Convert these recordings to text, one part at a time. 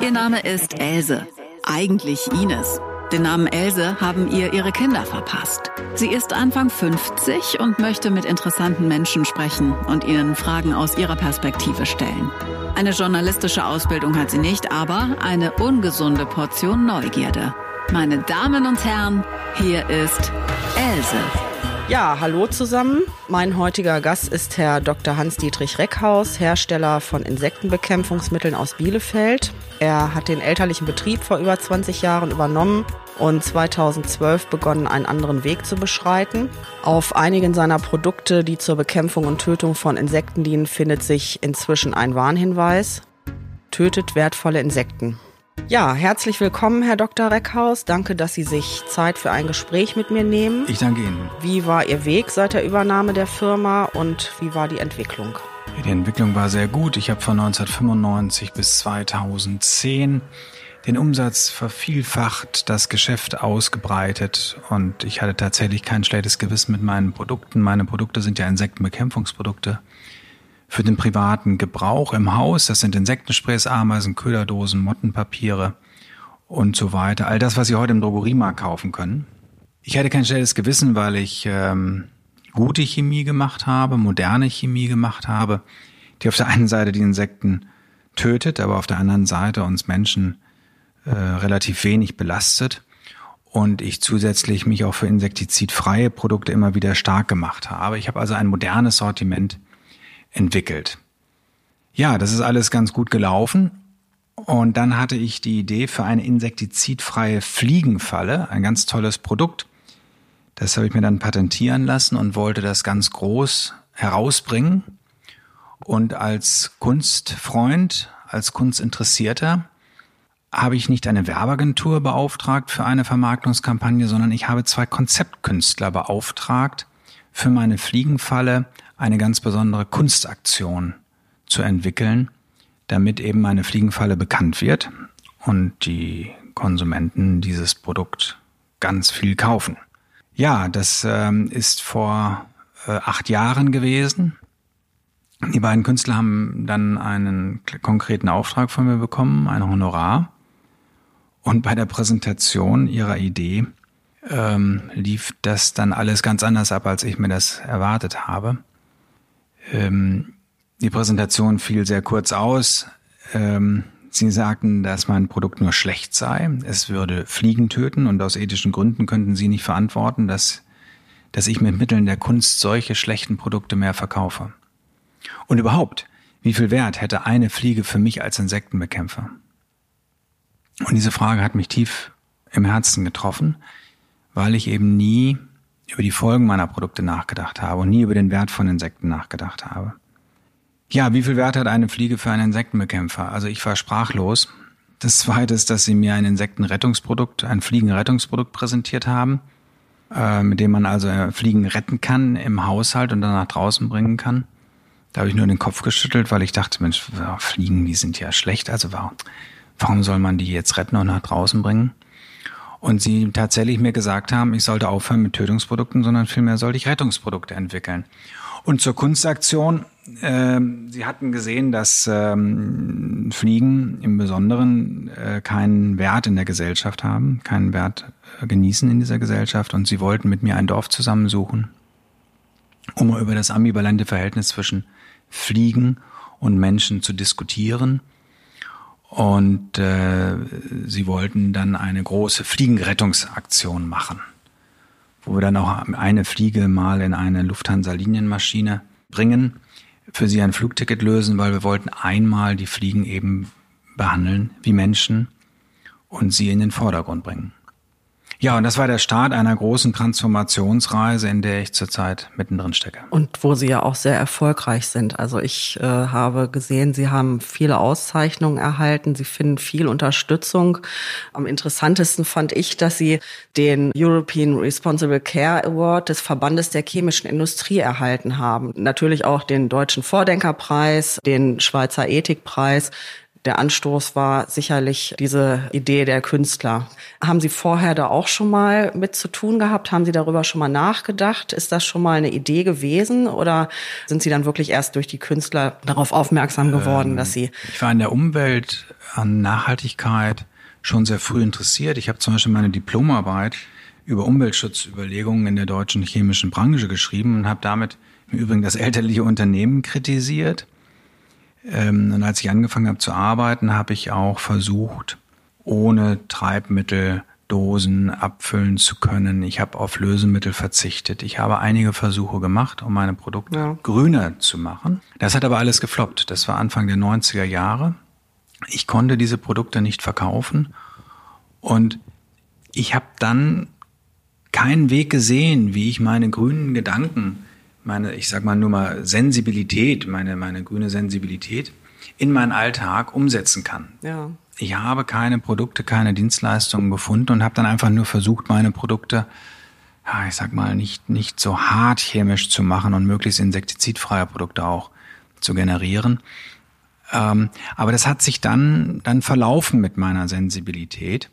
Ihr Name ist Else, eigentlich Ines. Den Namen Else haben ihr ihre Kinder verpasst. Sie ist Anfang 50 und möchte mit interessanten Menschen sprechen und ihnen Fragen aus ihrer Perspektive stellen. Eine journalistische Ausbildung hat sie nicht, aber eine ungesunde Portion Neugierde. Meine Damen und Herren, hier ist Else. Ja, hallo zusammen. Mein heutiger Gast ist Herr Dr. Hans-Dietrich Reckhaus, Hersteller von Insektenbekämpfungsmitteln aus Bielefeld. Er hat den elterlichen Betrieb vor über 20 Jahren übernommen und 2012 begonnen, einen anderen Weg zu beschreiten. Auf einigen seiner Produkte, die zur Bekämpfung und Tötung von Insekten dienen, findet sich inzwischen ein Warnhinweis. Tötet wertvolle Insekten. Ja, herzlich willkommen, Herr Dr. Reckhaus. Danke, dass Sie sich Zeit für ein Gespräch mit mir nehmen. Ich danke Ihnen. Wie war Ihr Weg seit der Übernahme der Firma und wie war die Entwicklung? Die Entwicklung war sehr gut. Ich habe von 1995 bis 2010 den Umsatz vervielfacht, das Geschäft ausgebreitet und ich hatte tatsächlich kein schlechtes Gewissen mit meinen Produkten. Meine Produkte sind ja Insektenbekämpfungsprodukte für den privaten Gebrauch im Haus. Das sind Insektensprays, Ameisen, Köderdosen, Mottenpapiere und so weiter. All das, was Sie heute im Drogeriemarkt kaufen können. Ich hatte kein schnelles Gewissen, weil ich ähm, gute Chemie gemacht habe, moderne Chemie gemacht habe, die auf der einen Seite die Insekten tötet, aber auf der anderen Seite uns Menschen äh, relativ wenig belastet und ich zusätzlich mich auch für insektizidfreie Produkte immer wieder stark gemacht habe. Ich habe also ein modernes Sortiment entwickelt. Ja, das ist alles ganz gut gelaufen. Und dann hatte ich die Idee für eine insektizidfreie Fliegenfalle, ein ganz tolles Produkt. Das habe ich mir dann patentieren lassen und wollte das ganz groß herausbringen. Und als Kunstfreund, als Kunstinteressierter habe ich nicht eine Werbeagentur beauftragt für eine Vermarktungskampagne, sondern ich habe zwei Konzeptkünstler beauftragt, für meine Fliegenfalle eine ganz besondere Kunstaktion zu entwickeln, damit eben meine Fliegenfalle bekannt wird und die Konsumenten dieses Produkt ganz viel kaufen. Ja, das ähm, ist vor äh, acht Jahren gewesen. Die beiden Künstler haben dann einen konkreten Auftrag von mir bekommen, ein Honorar. Und bei der Präsentation ihrer Idee ähm, lief das dann alles ganz anders ab, als ich mir das erwartet habe. Ähm, die Präsentation fiel sehr kurz aus. Ähm, Sie sagten, dass mein Produkt nur schlecht sei. Es würde Fliegen töten und aus ethischen Gründen könnten Sie nicht verantworten, dass, dass ich mit Mitteln der Kunst solche schlechten Produkte mehr verkaufe. Und überhaupt, wie viel Wert hätte eine Fliege für mich als Insektenbekämpfer? Und diese Frage hat mich tief im Herzen getroffen, weil ich eben nie über die Folgen meiner Produkte nachgedacht habe und nie über den Wert von Insekten nachgedacht habe. Ja, wie viel Wert hat eine Fliege für einen Insektenbekämpfer? Also ich war sprachlos. Das zweite ist, dass sie mir ein Insektenrettungsprodukt, ein Fliegenrettungsprodukt präsentiert haben, äh, mit dem man also Fliegen retten kann im Haushalt und dann nach draußen bringen kann. Da habe ich nur den Kopf geschüttelt, weil ich dachte, Mensch, Fliegen, die sind ja schlecht. Also warum, warum soll man die jetzt retten und nach draußen bringen? Und sie tatsächlich mir gesagt haben, ich sollte aufhören mit Tötungsprodukten, sondern vielmehr sollte ich Rettungsprodukte entwickeln. Und zur Kunstaktion, äh, Sie hatten gesehen, dass ähm, Fliegen im Besonderen äh, keinen Wert in der Gesellschaft haben, keinen Wert äh, genießen in dieser Gesellschaft. Und Sie wollten mit mir ein Dorf zusammensuchen, um über das ambivalente Verhältnis zwischen Fliegen und Menschen zu diskutieren und äh, sie wollten dann eine große Fliegenrettungsaktion machen, wo wir dann auch eine Fliege mal in eine Lufthansa-Linienmaschine bringen, für sie ein Flugticket lösen, weil wir wollten einmal die Fliegen eben behandeln wie Menschen und sie in den Vordergrund bringen. Ja, und das war der Start einer großen Transformationsreise, in der ich zurzeit mittendrin stecke. Und wo Sie ja auch sehr erfolgreich sind. Also ich äh, habe gesehen, Sie haben viele Auszeichnungen erhalten, Sie finden viel Unterstützung. Am interessantesten fand ich, dass Sie den European Responsible Care Award des Verbandes der chemischen Industrie erhalten haben. Natürlich auch den Deutschen Vordenkerpreis, den Schweizer Ethikpreis der Anstoß war sicherlich diese Idee der Künstler. Haben Sie vorher da auch schon mal mit zu tun gehabt? Haben Sie darüber schon mal nachgedacht? Ist das schon mal eine Idee gewesen oder sind Sie dann wirklich erst durch die Künstler darauf aufmerksam geworden, ähm, dass Sie? Ich war in der Umwelt an Nachhaltigkeit schon sehr früh interessiert. Ich habe zum Beispiel meine Diplomarbeit über Umweltschutzüberlegungen in der deutschen chemischen Branche geschrieben und habe damit im Übrigen das elterliche Unternehmen kritisiert. Ähm, und als ich angefangen habe zu arbeiten, habe ich auch versucht, ohne Treibmittel Dosen abfüllen zu können. Ich habe auf Lösemittel verzichtet. Ich habe einige Versuche gemacht, um meine Produkte ja. grüner zu machen. Das hat aber alles gefloppt. Das war Anfang der 90er Jahre. Ich konnte diese Produkte nicht verkaufen und ich habe dann keinen Weg gesehen, wie ich meine grünen Gedanken, meine, ich sag mal nur mal Sensibilität, meine, meine grüne Sensibilität in meinen Alltag umsetzen kann. Ja ich habe keine Produkte, keine Dienstleistungen gefunden und habe dann einfach nur versucht, meine Produkte, ja, ich sag mal, nicht, nicht so hart chemisch zu machen und möglichst insektizidfreie Produkte auch zu generieren. Ähm, aber das hat sich dann, dann verlaufen mit meiner Sensibilität.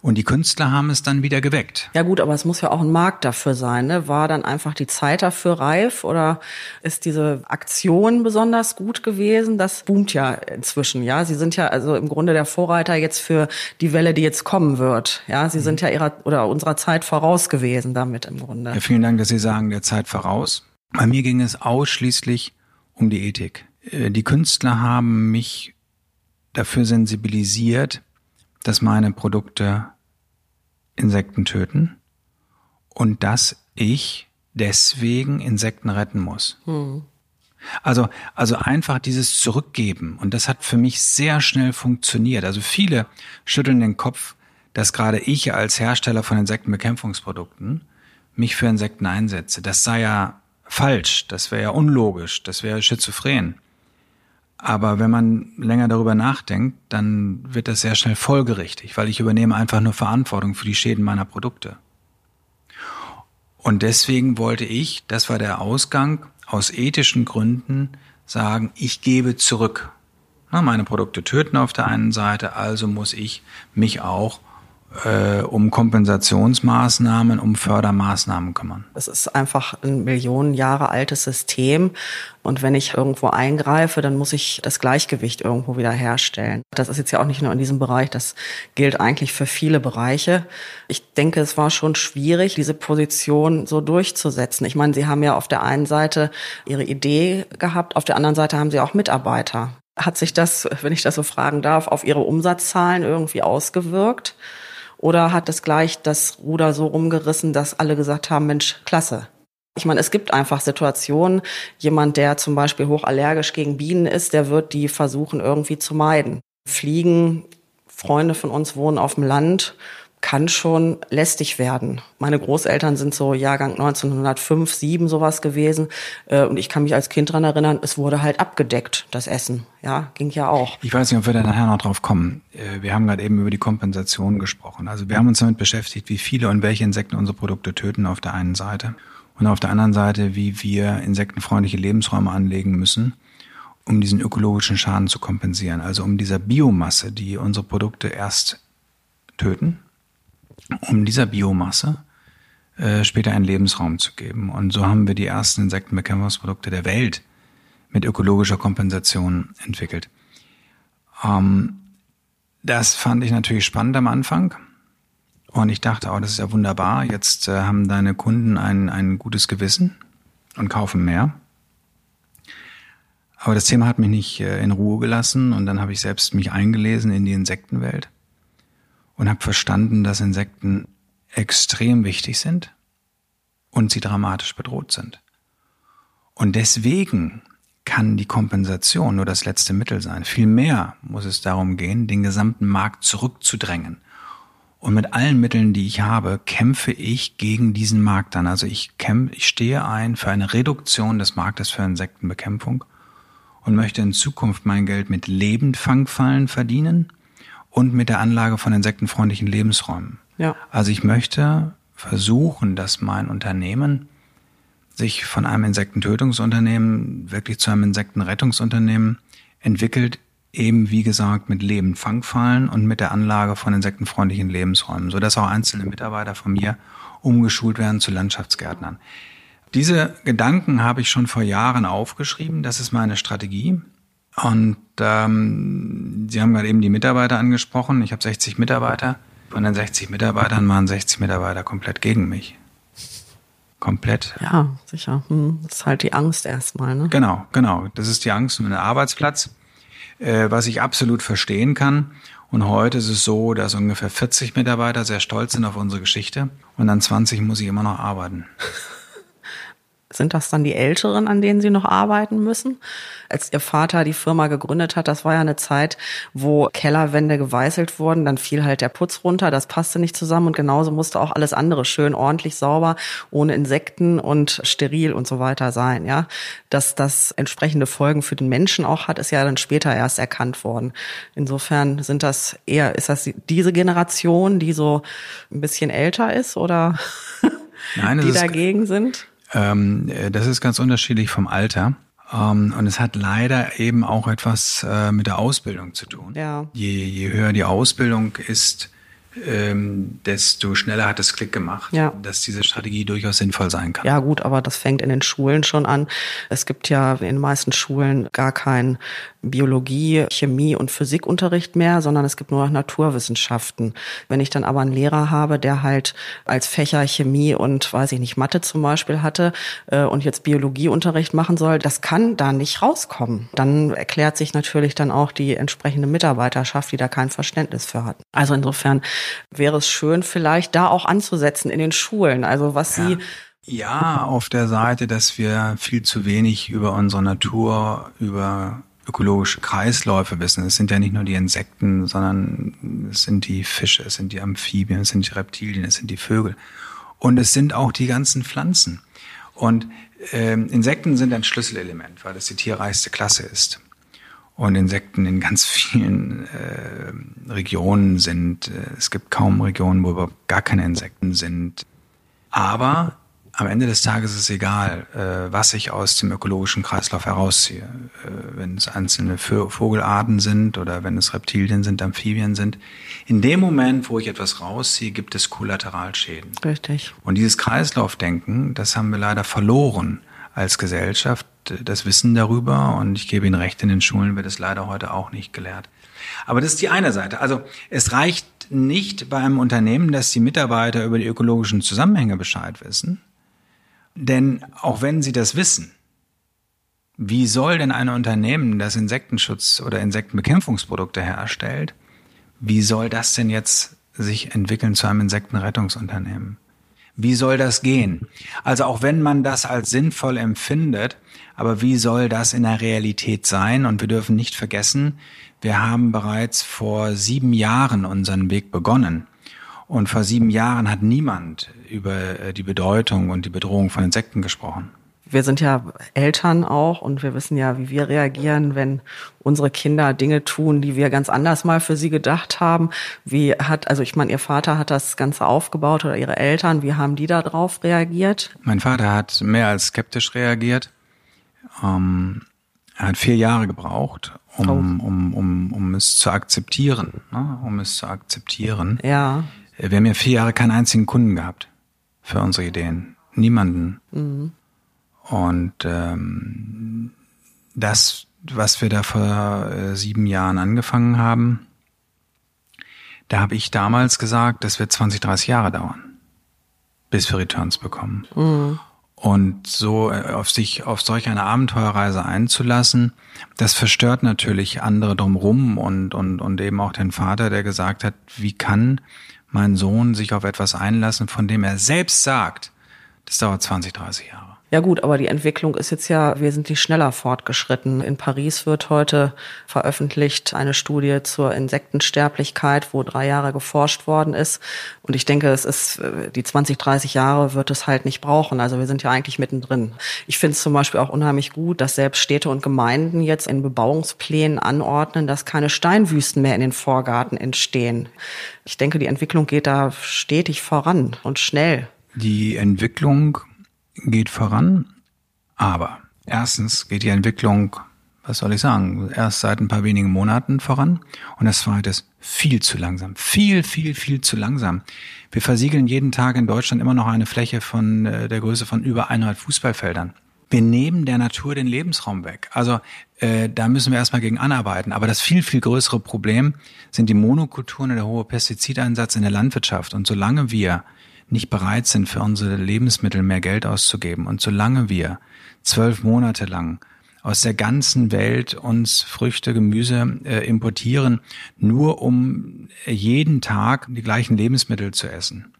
Und die Künstler haben es dann wieder geweckt. Ja gut, aber es muss ja auch ein Markt dafür sein. Ne? War dann einfach die Zeit dafür reif oder ist diese Aktion besonders gut gewesen? Das boomt ja inzwischen. Ja, Sie sind ja also im Grunde der Vorreiter jetzt für die Welle, die jetzt kommen wird. Ja, Sie mhm. sind ja ihrer oder unserer Zeit voraus gewesen damit im Grunde. Ja, vielen Dank, dass Sie sagen der Zeit voraus. Bei mir ging es ausschließlich um die Ethik. Äh, die Künstler haben mich dafür sensibilisiert, dass meine Produkte Insekten töten und dass ich deswegen Insekten retten muss. Hm. Also, also einfach dieses Zurückgeben. Und das hat für mich sehr schnell funktioniert. Also viele schütteln den Kopf, dass gerade ich als Hersteller von Insektenbekämpfungsprodukten mich für Insekten einsetze. Das sei ja falsch, das wäre ja unlogisch, das wäre schizophren. Aber wenn man länger darüber nachdenkt, dann wird das sehr schnell folgerichtig, weil ich übernehme einfach nur Verantwortung für die Schäden meiner Produkte. Und deswegen wollte ich, das war der Ausgang, aus ethischen Gründen sagen, ich gebe zurück. meine Produkte töten auf der einen Seite, also muss ich mich auch äh, um Kompensationsmaßnahmen, um Fördermaßnahmen kümmern. Es ist einfach ein Millionen Jahre altes System. Und wenn ich irgendwo eingreife, dann muss ich das Gleichgewicht irgendwo wieder herstellen. Das ist jetzt ja auch nicht nur in diesem Bereich, das gilt eigentlich für viele Bereiche. Ich denke, es war schon schwierig, diese Position so durchzusetzen. Ich meine, Sie haben ja auf der einen Seite Ihre Idee gehabt, auf der anderen Seite haben Sie auch Mitarbeiter. Hat sich das, wenn ich das so fragen darf, auf Ihre Umsatzzahlen irgendwie ausgewirkt? Oder hat es gleich das Ruder so rumgerissen, dass alle gesagt haben, Mensch, klasse. Ich meine, es gibt einfach Situationen, jemand, der zum Beispiel hochallergisch gegen Bienen ist, der wird die versuchen irgendwie zu meiden. Fliegen, Freunde von uns wohnen auf dem Land kann schon lästig werden. Meine Großeltern sind so Jahrgang 1905, 7 sowas gewesen. Äh, und ich kann mich als Kind dran erinnern, es wurde halt abgedeckt, das Essen. Ja, ging ja auch. Ich weiß nicht, ob wir da nachher noch drauf kommen. Äh, wir haben gerade eben über die Kompensation gesprochen. Also wir haben uns damit beschäftigt, wie viele und welche Insekten unsere Produkte töten auf der einen Seite. Und auf der anderen Seite, wie wir insektenfreundliche Lebensräume anlegen müssen, um diesen ökologischen Schaden zu kompensieren. Also um dieser Biomasse, die unsere Produkte erst töten, um dieser Biomasse äh, später einen Lebensraum zu geben. Und so haben wir die ersten Insektenbekämpfungsprodukte der Welt mit ökologischer Kompensation entwickelt. Ähm, das fand ich natürlich spannend am Anfang. Und ich dachte, oh, das ist ja wunderbar. Jetzt äh, haben deine Kunden ein, ein gutes Gewissen und kaufen mehr. Aber das Thema hat mich nicht äh, in Ruhe gelassen und dann habe ich selbst mich eingelesen in die Insektenwelt und habe verstanden, dass Insekten extrem wichtig sind und sie dramatisch bedroht sind. Und deswegen kann die Kompensation nur das letzte Mittel sein. Vielmehr muss es darum gehen, den gesamten Markt zurückzudrängen. Und mit allen Mitteln, die ich habe, kämpfe ich gegen diesen Markt an. Also ich kämpfe, ich stehe ein für eine Reduktion des Marktes für Insektenbekämpfung und möchte in Zukunft mein Geld mit Lebendfangfallen verdienen und mit der Anlage von insektenfreundlichen Lebensräumen. Ja. Also ich möchte versuchen, dass mein Unternehmen sich von einem Insektentötungsunternehmen wirklich zu einem Insektenrettungsunternehmen entwickelt, eben wie gesagt mit Lebendfangfallen und mit der Anlage von insektenfreundlichen Lebensräumen, sodass auch einzelne Mitarbeiter von mir umgeschult werden zu Landschaftsgärtnern. Diese Gedanken habe ich schon vor Jahren aufgeschrieben, das ist meine Strategie. Und ähm, Sie haben gerade eben die Mitarbeiter angesprochen. Ich habe 60 Mitarbeiter. Von den 60 Mitarbeitern waren 60 Mitarbeiter komplett gegen mich. Komplett. Ja, sicher. Hm. Das ist halt die Angst erstmal. Ne? Genau, genau. Das ist die Angst um den Arbeitsplatz, äh, was ich absolut verstehen kann. Und heute ist es so, dass ungefähr 40 Mitarbeiter sehr stolz sind auf unsere Geschichte und an 20 muss ich immer noch arbeiten. Sind das dann die Älteren, an denen Sie noch arbeiten müssen? Als Ihr Vater die Firma gegründet hat, das war ja eine Zeit, wo Kellerwände geweißelt wurden, dann fiel halt der Putz runter, das passte nicht zusammen und genauso musste auch alles andere schön, ordentlich, sauber, ohne Insekten und steril und so weiter sein, ja. Dass das entsprechende Folgen für den Menschen auch hat, ist ja dann später erst erkannt worden. Insofern sind das eher, ist das diese Generation, die so ein bisschen älter ist oder Nein, die dagegen sind? Ähm, äh, das ist ganz unterschiedlich vom Alter. Um, ähm, und es hat leider eben auch etwas äh, mit der Ausbildung zu tun. Ja. Je, je höher die Ausbildung ist, ähm, desto schneller hat es Klick gemacht, ja. dass diese Strategie durchaus sinnvoll sein kann. Ja gut, aber das fängt in den Schulen schon an. Es gibt ja in den meisten Schulen gar kein Biologie, Chemie und Physikunterricht mehr, sondern es gibt nur noch Naturwissenschaften. Wenn ich dann aber einen Lehrer habe, der halt als Fächer Chemie und weiß ich nicht Mathe zum Beispiel hatte äh, und jetzt Biologieunterricht machen soll, das kann da nicht rauskommen. Dann erklärt sich natürlich dann auch die entsprechende Mitarbeiterschaft, die da kein Verständnis für hat. Also insofern wäre es schön, vielleicht da auch anzusetzen in den Schulen. Also was ja. Sie ja, auf der Seite, dass wir viel zu wenig über unsere Natur, über ökologische Kreisläufe wissen. Es sind ja nicht nur die Insekten, sondern es sind die Fische, es sind die Amphibien, es sind die Reptilien, es sind die Vögel. Und es sind auch die ganzen Pflanzen. Und ähm, Insekten sind ein Schlüsselelement, weil es die tierreichste Klasse ist und Insekten in ganz vielen äh, Regionen sind. Äh, es gibt kaum Regionen, wo überhaupt gar keine Insekten sind. Aber am Ende des Tages ist es egal, äh, was ich aus dem ökologischen Kreislauf herausziehe. Äh, wenn es einzelne Vogelarten sind oder wenn es Reptilien sind, Amphibien sind. In dem Moment, wo ich etwas rausziehe, gibt es Kollateralschäden. Richtig. Und dieses Kreislaufdenken, das haben wir leider verloren als Gesellschaft das Wissen darüber und ich gebe Ihnen recht, in den Schulen wird es leider heute auch nicht gelehrt. Aber das ist die eine Seite. Also es reicht nicht bei einem Unternehmen, dass die Mitarbeiter über die ökologischen Zusammenhänge Bescheid wissen. Denn auch wenn sie das wissen, wie soll denn ein Unternehmen, das Insektenschutz oder Insektenbekämpfungsprodukte herstellt, wie soll das denn jetzt sich entwickeln zu einem Insektenrettungsunternehmen? Wie soll das gehen? Also auch wenn man das als sinnvoll empfindet, aber wie soll das in der Realität sein? Und wir dürfen nicht vergessen, wir haben bereits vor sieben Jahren unseren Weg begonnen. Und vor sieben Jahren hat niemand über äh, die Bedeutung und die Bedrohung von Insekten gesprochen wir sind ja Eltern auch und wir wissen ja, wie wir reagieren, wenn unsere Kinder Dinge tun, die wir ganz anders mal für sie gedacht haben. Wie hat, also ich meine, ihr Vater hat das Ganze aufgebaut oder ihre Eltern, wie haben die da drauf reagiert? Mein Vater hat mehr als skeptisch reagiert. Ähm, er hat vier Jahre gebraucht, um, oh. um, um, um es zu akzeptieren, ne? um es zu akzeptieren. Ja. Wir haben ja vier Jahre keinen einzigen Kunden gehabt für unsere Ideen. Niemanden. Mhm. Und ähm, das, was wir da vor äh, sieben Jahren angefangen haben, da habe ich damals gesagt, das wird 20, 30 Jahre dauern, bis wir Returns bekommen. Mhm. Und so äh, auf sich auf solch eine Abenteuerreise einzulassen, das verstört natürlich andere drumrum und, und, und eben auch den Vater, der gesagt hat, wie kann mein Sohn sich auf etwas einlassen, von dem er selbst sagt, das dauert 20, 30 Jahre. Ja gut, aber die Entwicklung ist jetzt ja wesentlich schneller fortgeschritten. In Paris wird heute veröffentlicht eine Studie zur Insektensterblichkeit, wo drei Jahre geforscht worden ist. Und ich denke, es ist, äh, die 20, 30 Jahre wird es halt nicht brauchen. Also wir sind ja eigentlich mittendrin. Ich finde es zum Beispiel auch unheimlich gut, dass selbst Städte und Gemeinden jetzt in Bebauungsplänen anordnen, dass keine Steinwüsten mehr in den Vorgarten entstehen. Ich denke, die Entwicklung geht da stetig voran und schnell. Die Entwicklung geht voran, aber erstens geht die Entwicklung, was soll ich sagen, erst seit ein paar wenigen Monaten voran und das zweite ist viel zu langsam, viel, viel, viel zu langsam. Wir versiegeln jeden Tag in Deutschland immer noch eine Fläche von äh, der Größe von über 100 Fußballfeldern. Wir nehmen der Natur den Lebensraum weg. Also äh, da müssen wir erstmal gegen anarbeiten. Aber das viel, viel größere Problem sind die Monokulturen und der hohe Pestizideinsatz in der Landwirtschaft. Und solange wir nicht bereit sind, für unsere Lebensmittel mehr Geld auszugeben. Und solange wir zwölf Monate lang aus der ganzen Welt uns Früchte, Gemüse äh, importieren, nur um jeden Tag die gleichen Lebensmittel zu essen,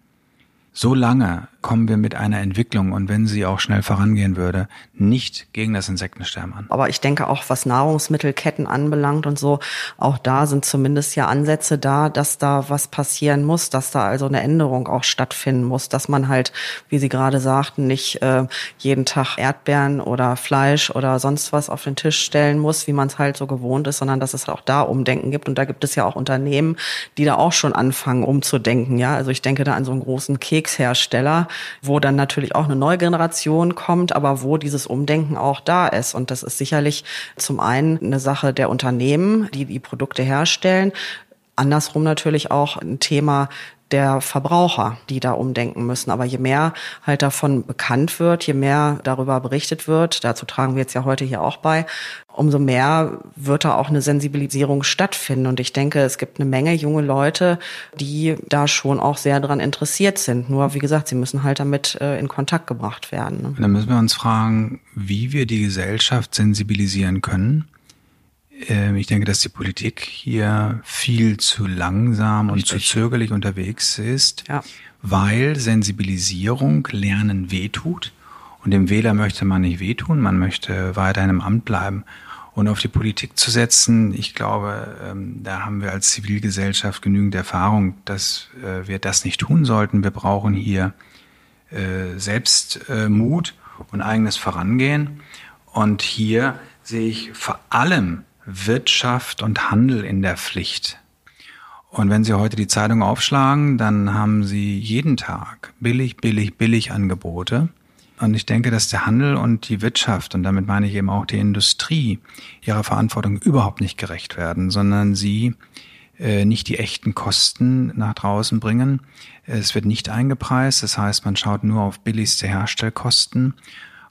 so lange kommen wir mit einer Entwicklung und wenn sie auch schnell vorangehen würde, nicht gegen das Insektensterben an. Aber ich denke auch, was Nahrungsmittelketten anbelangt und so, auch da sind zumindest ja Ansätze da, dass da was passieren muss, dass da also eine Änderung auch stattfinden muss, dass man halt, wie Sie gerade sagten, nicht äh, jeden Tag Erdbeeren oder Fleisch oder sonst was auf den Tisch stellen muss, wie man es halt so gewohnt ist, sondern dass es auch da Umdenken gibt. Und da gibt es ja auch Unternehmen, die da auch schon anfangen, umzudenken. Ja, also ich denke da an so einen großen Kekshersteller, wo dann natürlich auch eine neue Generation kommt, aber wo dieses Umdenken auch da ist. Und das ist sicherlich zum einen eine Sache der Unternehmen, die die Produkte herstellen, andersrum natürlich auch ein Thema der Verbraucher, die da umdenken müssen. Aber je mehr halt davon bekannt wird, je mehr darüber berichtet wird, dazu tragen wir jetzt ja heute hier auch bei, umso mehr wird da auch eine Sensibilisierung stattfinden. Und ich denke, es gibt eine Menge junge Leute, die da schon auch sehr dran interessiert sind. Nur, wie gesagt, sie müssen halt damit äh, in Kontakt gebracht werden. Ne? Dann müssen wir uns fragen, wie wir die Gesellschaft sensibilisieren können ich denke, dass die Politik hier viel zu langsam Richtig. und zu zögerlich unterwegs ist, ja. weil Sensibilisierung Lernen wehtut. Und dem Wähler möchte man nicht wehtun, man möchte weiterhin im Amt bleiben. Und auf die Politik zu setzen, ich glaube, ähm, da haben wir als Zivilgesellschaft genügend Erfahrung, dass äh, wir das nicht tun sollten. Wir brauchen hier äh, selbst äh, und eigenes Vorangehen. Und hier sehe ich vor allem Wirtschaft und Handel in der Pflicht. Und wenn Sie heute die Zeitung aufschlagen, dann haben Sie jeden Tag billig, billig, billig Angebote. Und ich denke, dass der Handel und die Wirtschaft, und damit meine ich eben auch die Industrie, ihrer Verantwortung überhaupt nicht gerecht werden, sondern sie äh, nicht die echten Kosten nach draußen bringen. Es wird nicht eingepreist, das heißt, man schaut nur auf billigste Herstellkosten,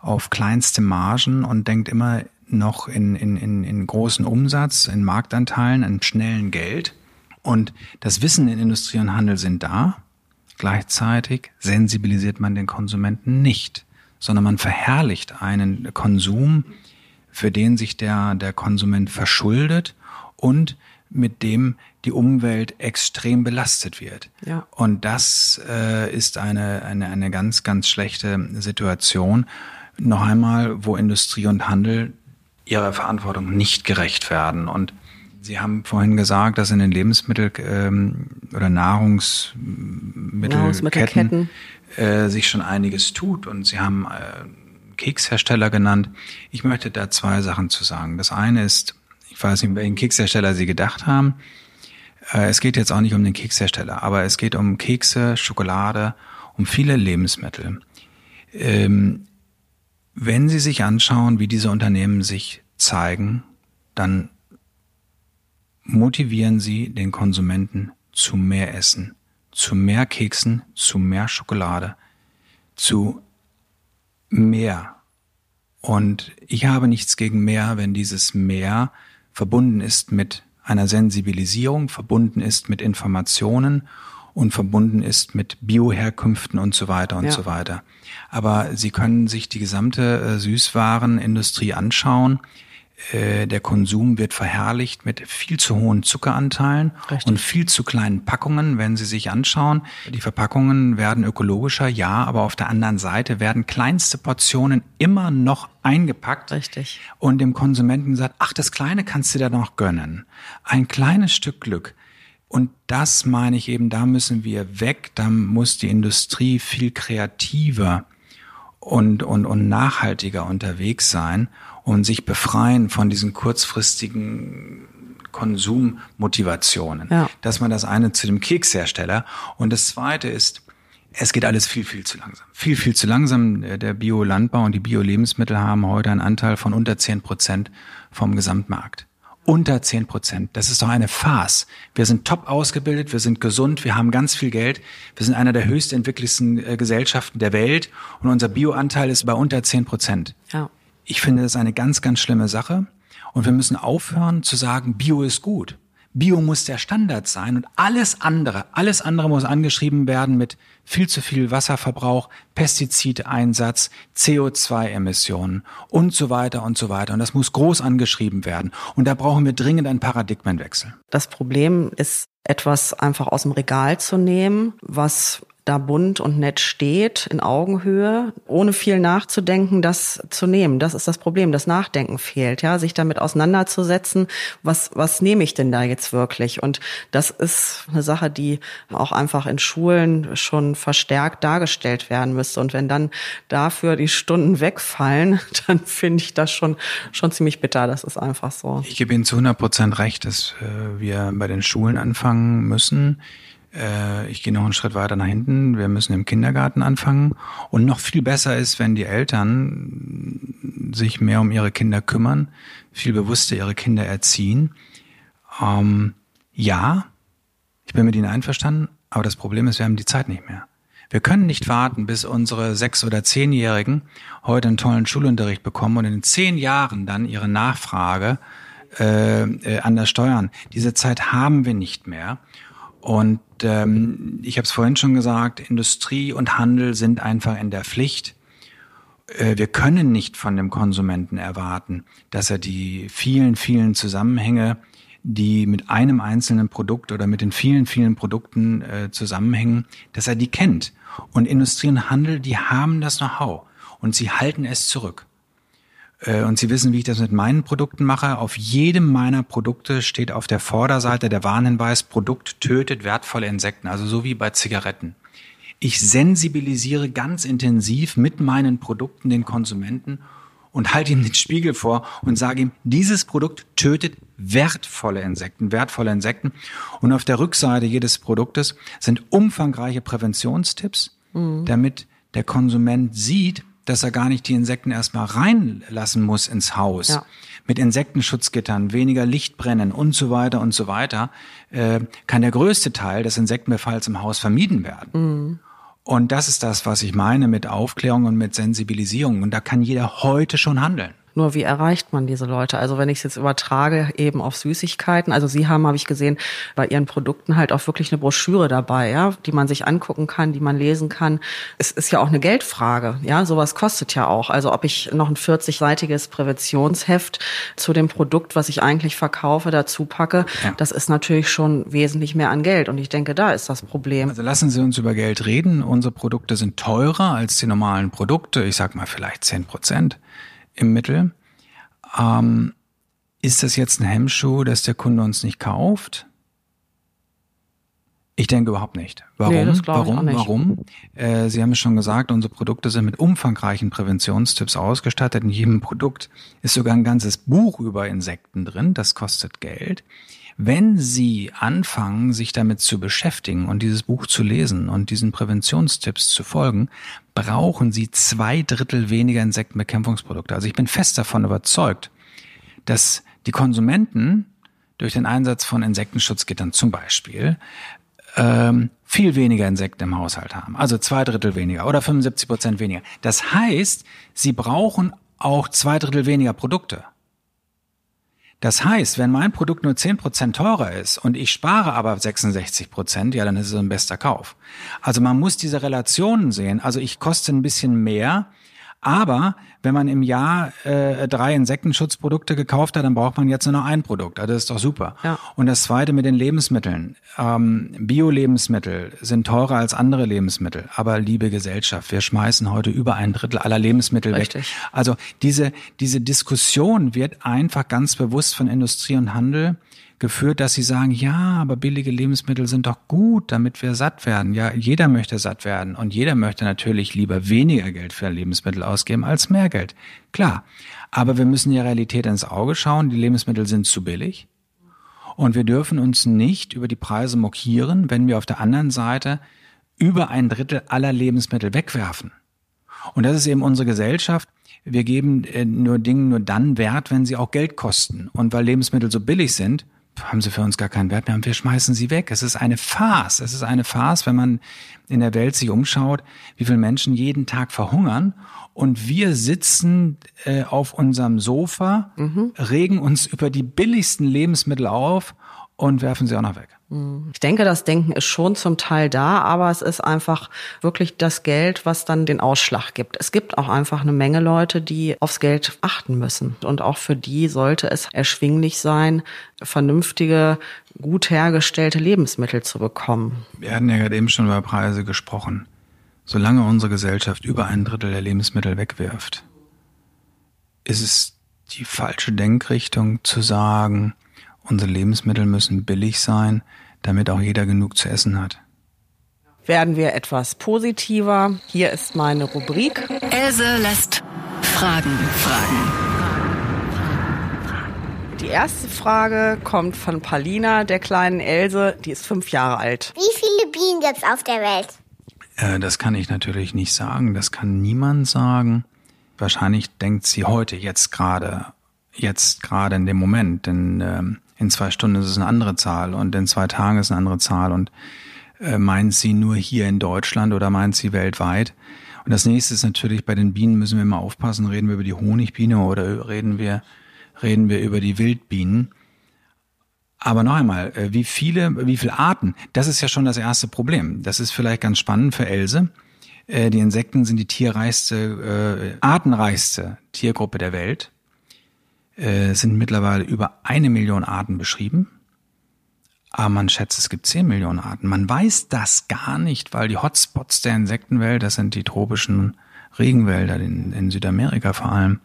auf kleinste Margen und denkt immer noch in, in, in, in großen Umsatz, in Marktanteilen, in schnellen Geld. Und das Wissen in Industrie und Handel sind da. Gleichzeitig sensibilisiert man den Konsumenten nicht, sondern man verherrlicht einen Konsum, für den sich der, der Konsument verschuldet und mit dem die Umwelt extrem belastet wird. Ja. Und das äh, ist eine, eine, eine ganz, ganz schlechte Situation. Noch einmal, wo Industrie und Handel ihrer Verantwortung nicht gerecht werden. Und Sie haben vorhin gesagt, dass in den Lebensmittel- ähm, oder Nahrungsmittelketten, Nahrungsmittelketten. Äh, sich schon einiges tut. Und Sie haben äh, Kekshersteller genannt. Ich möchte da zwei Sachen zu sagen. Das eine ist, ich weiß nicht, welchen Kekshersteller Sie gedacht haben. Äh, es geht jetzt auch nicht um den Kekshersteller, aber es geht um Kekse, Schokolade, um viele Lebensmittel. Ähm, wenn Sie sich anschauen, wie diese Unternehmen sich zeigen, dann motivieren Sie den Konsumenten zu mehr Essen, zu mehr Keksen, zu mehr Schokolade, zu mehr. Und ich habe nichts gegen mehr, wenn dieses mehr verbunden ist mit einer Sensibilisierung, verbunden ist mit Informationen und verbunden ist mit Bioherkünften und so weiter und ja. so weiter. Aber Sie können sich die gesamte äh, Süßwarenindustrie anschauen. Äh, der Konsum wird verherrlicht mit viel zu hohen Zuckeranteilen Richtig. und viel zu kleinen Packungen, wenn Sie sich anschauen. Die Verpackungen werden ökologischer, ja, aber auf der anderen Seite werden kleinste Portionen immer noch eingepackt. Richtig. Und dem Konsumenten gesagt, ach, das Kleine kannst du dir noch gönnen. Ein kleines Stück Glück. Und das meine ich eben, da müssen wir weg, da muss die Industrie viel kreativer und, und, und nachhaltiger unterwegs sein und sich befreien von diesen kurzfristigen Konsummotivationen. Ja. Das war das eine zu dem Kekshersteller. Und das zweite ist, es geht alles viel, viel zu langsam. Viel, viel zu langsam. Der Biolandbau und die Bio-Lebensmittel haben heute einen Anteil von unter zehn Prozent vom Gesamtmarkt. Unter 10 Prozent. Das ist doch eine Farce. Wir sind top ausgebildet, wir sind gesund, wir haben ganz viel Geld. Wir sind einer der höchst entwickelsten äh, Gesellschaften der Welt und unser Bioanteil ist bei unter 10 Prozent. Ja. Ich finde das eine ganz, ganz schlimme Sache. Und wir müssen aufhören zu sagen, Bio ist gut. Bio muss der Standard sein und alles andere, alles andere muss angeschrieben werden mit viel zu viel Wasserverbrauch, Pestizideinsatz, CO2-Emissionen und so weiter und so weiter. Und das muss groß angeschrieben werden. Und da brauchen wir dringend einen Paradigmenwechsel. Das Problem ist, etwas einfach aus dem Regal zu nehmen, was da bunt und nett steht, in Augenhöhe, ohne viel nachzudenken, das zu nehmen. Das ist das Problem. Das Nachdenken fehlt, ja, sich damit auseinanderzusetzen. Was, was nehme ich denn da jetzt wirklich? Und das ist eine Sache, die auch einfach in Schulen schon verstärkt dargestellt werden müsste. Und wenn dann dafür die Stunden wegfallen, dann finde ich das schon, schon ziemlich bitter. Das ist einfach so. Ich gebe Ihnen zu 100 Prozent recht, dass äh, wir bei den Schulen anfangen müssen äh, ich gehe noch einen Schritt weiter nach hinten, wir müssen im Kindergarten anfangen. Und noch viel besser ist, wenn die Eltern sich mehr um ihre Kinder kümmern, viel bewusster ihre Kinder erziehen. Ähm, ja, ich bin mit Ihnen einverstanden, aber das Problem ist, wir haben die Zeit nicht mehr. Wir können nicht warten, bis unsere sechs- oder zehnjährigen heute einen tollen Schulunterricht bekommen und in zehn Jahren dann ihre Nachfrage äh, äh, anders steuern. Diese Zeit haben wir nicht mehr. Und ähm, ich habe es vorhin schon gesagt, Industrie und Handel sind einfach in der Pflicht. Äh, wir können nicht von dem Konsumenten erwarten, dass er die vielen, vielen Zusammenhänge, die mit einem einzelnen Produkt oder mit den vielen, vielen Produkten äh, zusammenhängen, dass er die kennt. Und Industrie und Handel, die haben das Know-how und sie halten es zurück. Äh, und Sie wissen, wie ich das mit meinen Produkten mache. Auf jedem meiner Produkte steht auf der Vorderseite der Warnhinweis, Produkt tötet wertvolle Insekten, also so wie bei Zigaretten. Ich sensibilisiere ganz intensiv mit meinen Produkten den Konsumenten und halte ihm den Spiegel vor und sage ihm, dieses Produkt tötet wertvolle Insekten, wertvolle Insekten. Und auf der Rückseite jedes Produktes sind umfangreiche Präventionstipps, mhm. damit der Konsument sieht, dass er gar nicht die Insekten erstmal reinlassen muss ins Haus. Ja. Mit Insektenschutzgittern, weniger Licht brennen und so weiter und so weiter, äh, kann der größte Teil des Insektenbefalls im Haus vermieden werden. Mhm. Und das ist das, was ich meine mit Aufklärung und mit Sensibilisierung. Und da kann jeder heute schon handeln. Nur wie erreicht man diese Leute? Also wenn ich es jetzt übertrage eben auf Süßigkeiten, also Sie haben, habe ich gesehen, bei Ihren Produkten halt auch wirklich eine Broschüre dabei, ja, die man sich angucken kann, die man lesen kann. Es ist ja auch eine Geldfrage, ja, sowas kostet ja auch. Also ob ich noch ein 40-seitiges Präventionsheft zu dem Produkt, was ich eigentlich verkaufe, dazu packe, ja. das ist natürlich schon wesentlich mehr an Geld. Und ich denke, da ist das Problem. Also lassen Sie uns über Geld reden. Unsere Produkte sind teurer als die normalen Produkte. Ich sag mal vielleicht 10 Prozent im Mittel. Ähm, ist das jetzt ein Hemmschuh, dass der Kunde uns nicht kauft? Ich denke überhaupt nicht. Warum? Nee, warum? Nicht. Warum? Äh, Sie haben es schon gesagt, unsere Produkte sind mit umfangreichen Präventionstipps ausgestattet. In jedem Produkt ist sogar ein ganzes Buch über Insekten drin. Das kostet Geld. Wenn Sie anfangen, sich damit zu beschäftigen und dieses Buch zu lesen und diesen Präventionstipps zu folgen, brauchen Sie zwei Drittel weniger Insektenbekämpfungsprodukte. Also ich bin fest davon überzeugt, dass die Konsumenten durch den Einsatz von Insektenschutzgittern zum Beispiel ähm, viel weniger Insekten im Haushalt haben. Also zwei Drittel weniger oder 75 Prozent weniger. Das heißt, sie brauchen auch zwei Drittel weniger Produkte. Das heißt, wenn mein Produkt nur 10% teurer ist und ich spare aber 66%, ja, dann ist es ein bester Kauf. Also man muss diese Relationen sehen. Also ich koste ein bisschen mehr, aber wenn man im Jahr äh, drei Insektenschutzprodukte gekauft hat, dann braucht man jetzt nur noch ein Produkt. Also das ist doch super. Ja. Und das zweite mit den Lebensmitteln. Ähm, Bio-Lebensmittel sind teurer als andere Lebensmittel. Aber liebe Gesellschaft, wir schmeißen heute über ein Drittel aller Lebensmittel Richtig. weg. Also diese, diese Diskussion wird einfach ganz bewusst von Industrie und Handel geführt, dass sie sagen, ja, aber billige Lebensmittel sind doch gut, damit wir satt werden. Ja, jeder möchte satt werden und jeder möchte natürlich lieber weniger Geld für Lebensmittel ausgeben als mehr Geld. Klar. Aber wir müssen der Realität ins Auge schauen. Die Lebensmittel sind zu billig. Und wir dürfen uns nicht über die Preise mokieren, wenn wir auf der anderen Seite über ein Drittel aller Lebensmittel wegwerfen. Und das ist eben unsere Gesellschaft. Wir geben äh, nur Dinge nur dann Wert, wenn sie auch Geld kosten. Und weil Lebensmittel so billig sind, haben sie für uns gar keinen Wert mehr und wir schmeißen sie weg. Es ist eine Farce. Es ist eine Farce, wenn man in der Welt sich umschaut, wie viele Menschen jeden Tag verhungern und wir sitzen äh, auf unserem Sofa, mhm. regen uns über die billigsten Lebensmittel auf und werfen sie auch noch weg. Mhm. Ich denke, das Denken ist schon zum Teil da, aber es ist einfach wirklich das Geld, was dann den Ausschlag gibt. Es gibt auch einfach eine Menge Leute, die aufs Geld achten müssen. Und auch für die sollte es erschwinglich sein, vernünftige, gut hergestellte Lebensmittel zu bekommen. Wir hatten ja gerade eben schon über Preise gesprochen. Solange unsere Gesellschaft über ein Drittel der Lebensmittel wegwirft, ist es die falsche Denkrichtung zu sagen, unsere Lebensmittel müssen billig sein, damit auch jeder genug zu essen hat. Werden wir etwas positiver. Hier ist meine Rubrik. Else lässt Fragen fragen. Die erste Frage kommt von Palina, der kleinen Else, die ist fünf Jahre alt. Wie viele Bienen gibt's auf der Welt? Äh, das kann ich natürlich nicht sagen. Das kann niemand sagen. Wahrscheinlich denkt sie heute, jetzt gerade, jetzt gerade in dem Moment. Denn ähm, in zwei Stunden ist es eine andere Zahl und in zwei Tagen ist es eine andere Zahl und äh, meint sie nur hier in Deutschland oder meint sie weltweit? Und das nächste ist natürlich, bei den Bienen müssen wir mal aufpassen, reden wir über die Honigbiene oder reden wir, reden wir über die Wildbienen. Aber noch einmal, äh, wie viele, wie viele Arten? Das ist ja schon das erste Problem. Das ist vielleicht ganz spannend für Else. Äh, die Insekten sind die tierreichste, äh, artenreichste Tiergruppe der Welt äh, sind mittlerweile über eine Million Arten beschrieben. Aber man schätzt, es gibt zehn Millionen Arten. Man weiß das gar nicht, weil die Hotspots der Insektenwelt, das sind die tropischen Regenwälder in, in Südamerika vor allem,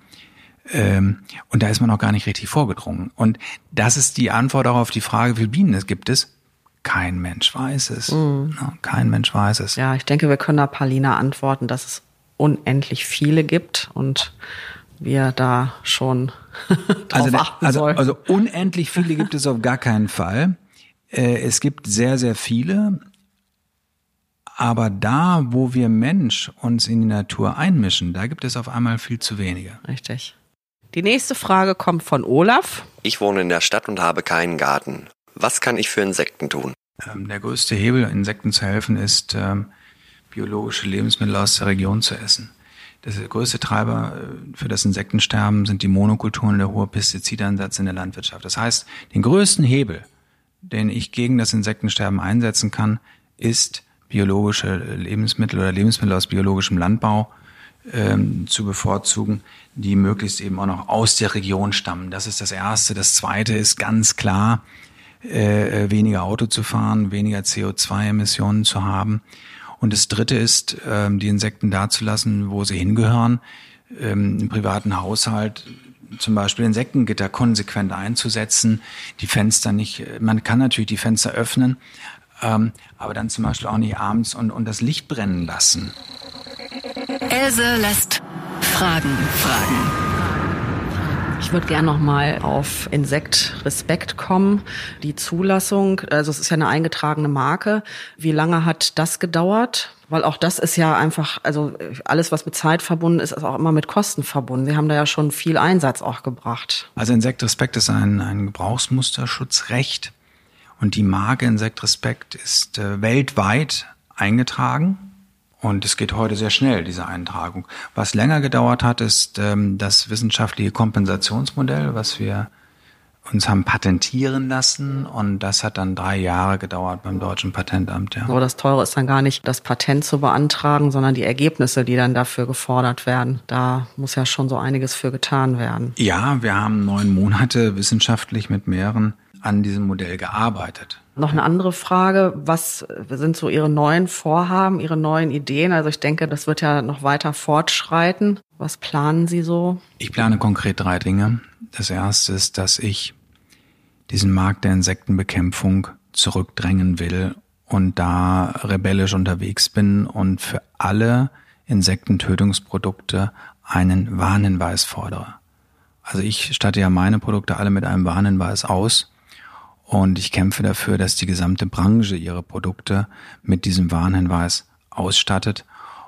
ähm, und da ist man noch gar nicht richtig vorgedrungen. Und das ist die Antwort auch auf die Frage, wie viele Bienen es gibt es. Kein Mensch weiß es. Mhm. Kein Mensch weiß es. Ja, ich denke, wir können da Paulina antworten, dass es unendlich viele gibt und wir da schon drauf also, achten also, soll. Also unendlich viele gibt es auf gar keinen Fall. Äh, es gibt sehr, sehr viele. Aber da, wo wir Mensch uns in die Natur einmischen, da gibt es auf einmal viel zu wenige. Richtig. Die nächste Frage kommt von Olaf. Ich wohne in der Stadt und habe keinen Garten. Was kann ich für Insekten tun? Ähm, der größte Hebel, Insekten zu helfen, ist, ähm, biologische Lebensmittel aus der Region zu essen. Das größte Treiber äh, für das Insektensterben sind die Monokulturen und der hohe Pestizideinsatz in der Landwirtschaft. Das heißt, den größten Hebel, den ich gegen das Insektensterben einsetzen kann, ist biologische Lebensmittel oder Lebensmittel aus biologischem Landbau ähm, zu bevorzugen, die möglichst eben auch noch aus der Region stammen. Das ist das Erste. Das Zweite ist ganz klar, äh, äh weniger Auto zu fahren, weniger CO2-Emissionen zu haben. Und das Dritte ist, ähm, die Insekten dazulassen, wo sie hingehören. Ähm, Im privaten Haushalt zum Beispiel Insektengitter konsequent einzusetzen, die Fenster nicht, man kann natürlich die Fenster öffnen, ähm, aber dann zum Beispiel auch nicht abends und, und das Licht brennen lassen. Else lässt Fragen fragen. Ich würde gerne noch mal auf Insekt Respekt kommen. Die Zulassung, also es ist ja eine eingetragene Marke. Wie lange hat das gedauert? Weil auch das ist ja einfach, also alles, was mit Zeit verbunden ist, ist auch immer mit Kosten verbunden. Sie haben da ja schon viel Einsatz auch gebracht. Also Insekt Respekt ist ein, ein Gebrauchsmusterschutzrecht. Und die Marke Insekt Respekt ist äh, weltweit eingetragen. Und es geht heute sehr schnell, diese Eintragung. Was länger gedauert hat, ist ähm, das wissenschaftliche Kompensationsmodell, was wir uns haben patentieren lassen und das hat dann drei Jahre gedauert beim deutschen Patentamt. Ja. Aber das Teure ist dann gar nicht das Patent zu beantragen, sondern die Ergebnisse, die dann dafür gefordert werden. Da muss ja schon so einiges für getan werden. Ja, wir haben neun Monate wissenschaftlich mit mehreren an diesem Modell gearbeitet. Noch eine andere Frage, was sind so Ihre neuen Vorhaben, Ihre neuen Ideen? Also ich denke, das wird ja noch weiter fortschreiten. Was planen Sie so? Ich plane konkret drei Dinge. Das erste ist, dass ich diesen Markt der Insektenbekämpfung zurückdrängen will und da rebellisch unterwegs bin und für alle Insektentötungsprodukte einen Warnhinweis fordere. Also ich statte ja meine Produkte alle mit einem Warnhinweis aus und ich kämpfe dafür, dass die gesamte Branche ihre Produkte mit diesem Warnhinweis ausstattet.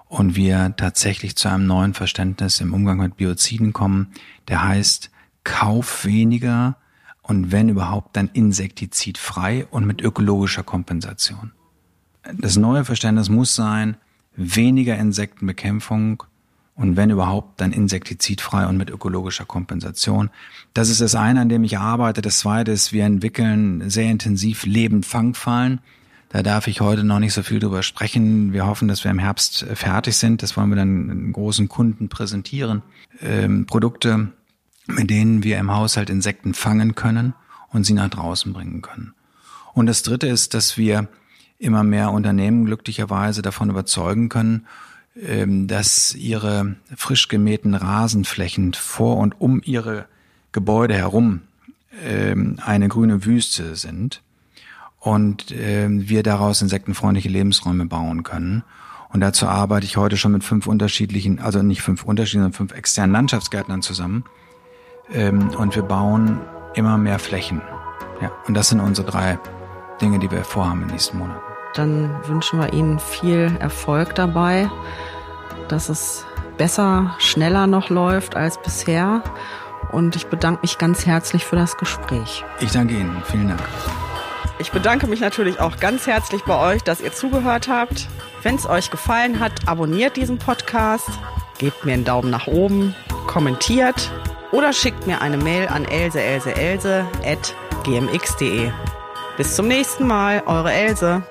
und wir tatsächlich zu einem neuen Verständnis im Umgang mit Bioziden kommen, der heißt, kauf weniger und wenn überhaupt dann insektizidfrei und mit ökologischer Kompensation. Das neue Verständnis muss sein, weniger Insektenbekämpfung und wenn überhaupt, dann insektizidfrei und mit ökologischer Kompensation. Das ist das eine, an dem ich arbeite. Das zweite ist, wir entwickeln sehr intensiv Lebendfangfallen. Da darf ich heute noch nicht so viel drüber sprechen. Wir hoffen, dass wir im Herbst äh, fertig sind. Das wollen wir dann großen Kunden präsentieren. Ähm, Produkte, mit denen wir im Haushalt Insekten fangen können und sie nach draußen bringen können. Und das Dritte ist, dass wir immer mehr Unternehmen glücklicherweise davon überzeugen können, dass ihre frisch gemähten Rasenflächen vor und um ihre Gebäude herum ähm, eine grüne Wüste sind und äh, wir daraus insektenfreundliche Lebensräume bauen können. Und dazu arbeite ich heute schon mit fünf unterschiedlichen, also nicht fünf unterschiedlichen, sondern fünf externen Landschaftsgärtnern zusammen. Ähm, und wir bauen immer mehr Flächen. Ja, und das sind unsere drei Dinge, die wir vorhaben den nächsten Monaten. Dann wünschen wir Ihnen viel Erfolg dabei, dass es besser, schneller noch läuft als bisher. Und ich bedanke mich ganz herzlich für das Gespräch. Ich danke Ihnen. Vielen Dank. Ich bedanke mich natürlich auch ganz herzlich bei euch, dass ihr zugehört habt. Wenn es euch gefallen hat, abonniert diesen Podcast, gebt mir einen Daumen nach oben, kommentiert oder schickt mir eine Mail an elseelseelse at gmx.de. Bis zum nächsten Mal, eure Else.